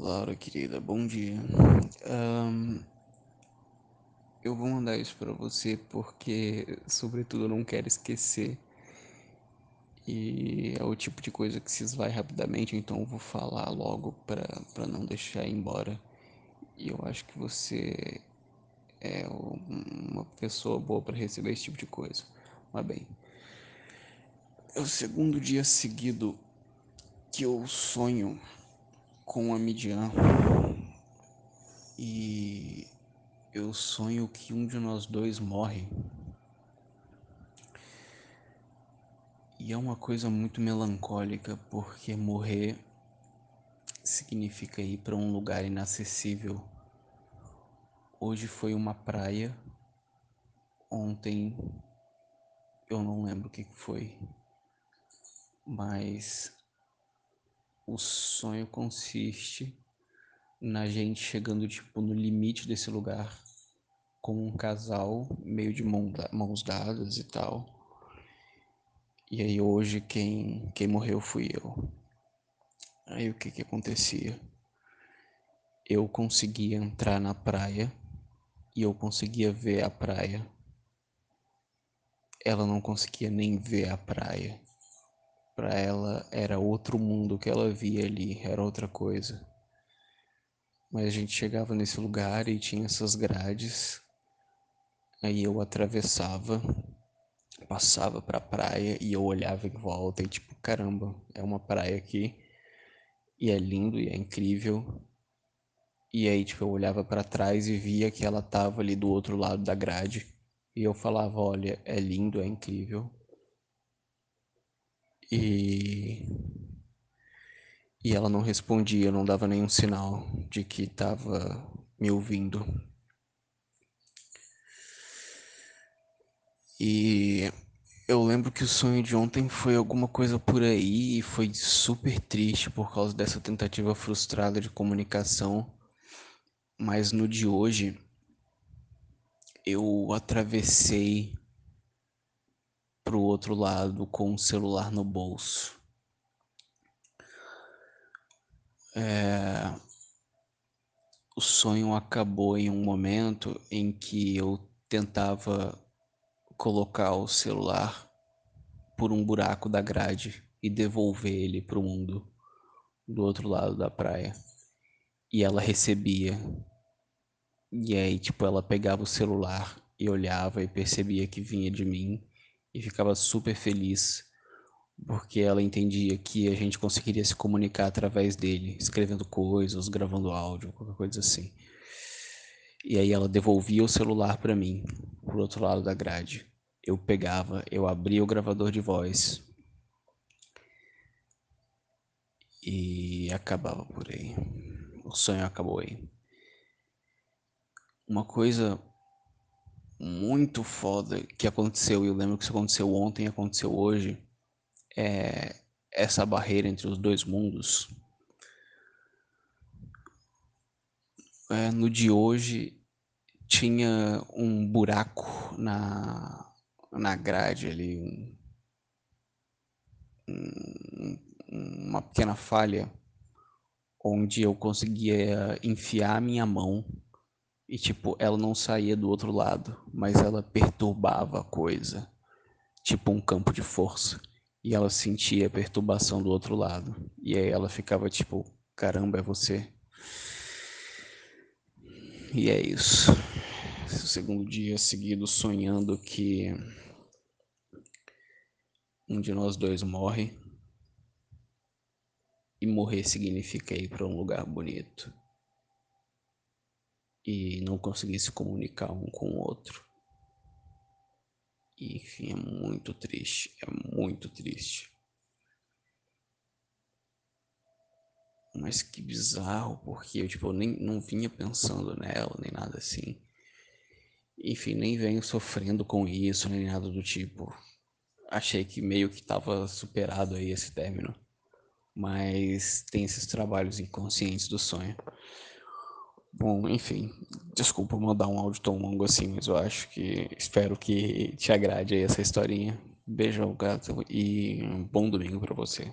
Laura, querida, bom dia. Um, eu vou mandar isso para você porque, sobretudo, eu não quero esquecer. E é o tipo de coisa que se esvai rapidamente, então eu vou falar logo para não deixar ir embora. E eu acho que você é uma pessoa boa para receber esse tipo de coisa. Mas bem, é o segundo dia seguido que eu sonho com a Midian. E eu sonho que um de nós dois morre. E é uma coisa muito melancólica, porque morrer significa ir para um lugar inacessível. Hoje foi uma praia. Ontem eu não lembro o que foi. Mas o sonho consiste na gente chegando tipo no limite desse lugar como um casal meio de mãos dadas e tal. E aí hoje quem quem morreu fui eu. Aí o que que acontecia? Eu conseguia entrar na praia e eu conseguia ver a praia. Ela não conseguia nem ver a praia. Para ela era outro mundo que ela via ali, era outra coisa. Mas a gente chegava nesse lugar e tinha essas grades. Aí eu atravessava, passava para a praia e eu olhava em volta e tipo, caramba, é uma praia aqui e é lindo e é incrível. E aí tipo eu olhava para trás e via que ela tava ali do outro lado da grade e eu falava, olha, é lindo, é incrível, e e ela não respondia, não dava nenhum sinal de que estava me ouvindo. E eu lembro que o sonho de ontem foi alguma coisa por aí e foi super triste por causa dessa tentativa frustrada de comunicação. Mas no de hoje eu atravessei pro outro lado com o celular no bolso. É... O sonho acabou em um momento em que eu tentava colocar o celular por um buraco da grade e devolver ele para o mundo do outro lado da praia. E ela recebia. E aí, tipo, ela pegava o celular e olhava e percebia que vinha de mim e ficava super feliz porque ela entendia que a gente conseguiria se comunicar através dele, escrevendo coisas, gravando áudio, qualquer coisa assim. E aí ela devolvia o celular para mim, pro outro lado da grade. Eu pegava, eu abria o gravador de voz e acabava por aí. O sonho acabou aí. Uma coisa muito foda que aconteceu, e eu lembro que isso aconteceu ontem e aconteceu hoje, é essa barreira entre os dois mundos. É, no de hoje tinha um buraco na, na grade ali, um, um, uma pequena falha onde eu conseguia enfiar minha mão e tipo, ela não saía do outro lado, mas ela perturbava a coisa, tipo um campo de força. E ela sentia a perturbação do outro lado. E aí ela ficava tipo, caramba, é você. E é isso. Esse segundo dia seguido sonhando que um de nós dois morre. E morrer significa ir para um lugar bonito e não conseguir se comunicar um com o outro. E, enfim, é muito triste, é muito triste. Mas que bizarro, porque eu, tipo, nem não vinha pensando nela, nem nada assim. Enfim, nem venho sofrendo com isso, nem nada do tipo. Achei que meio que tava superado aí esse término. Mas tem esses trabalhos inconscientes do sonho. Bom, enfim, desculpa mandar um áudio tão longo assim, mas eu acho que espero que te agrade aí essa historinha. Beijão, gato, e um bom domingo para você.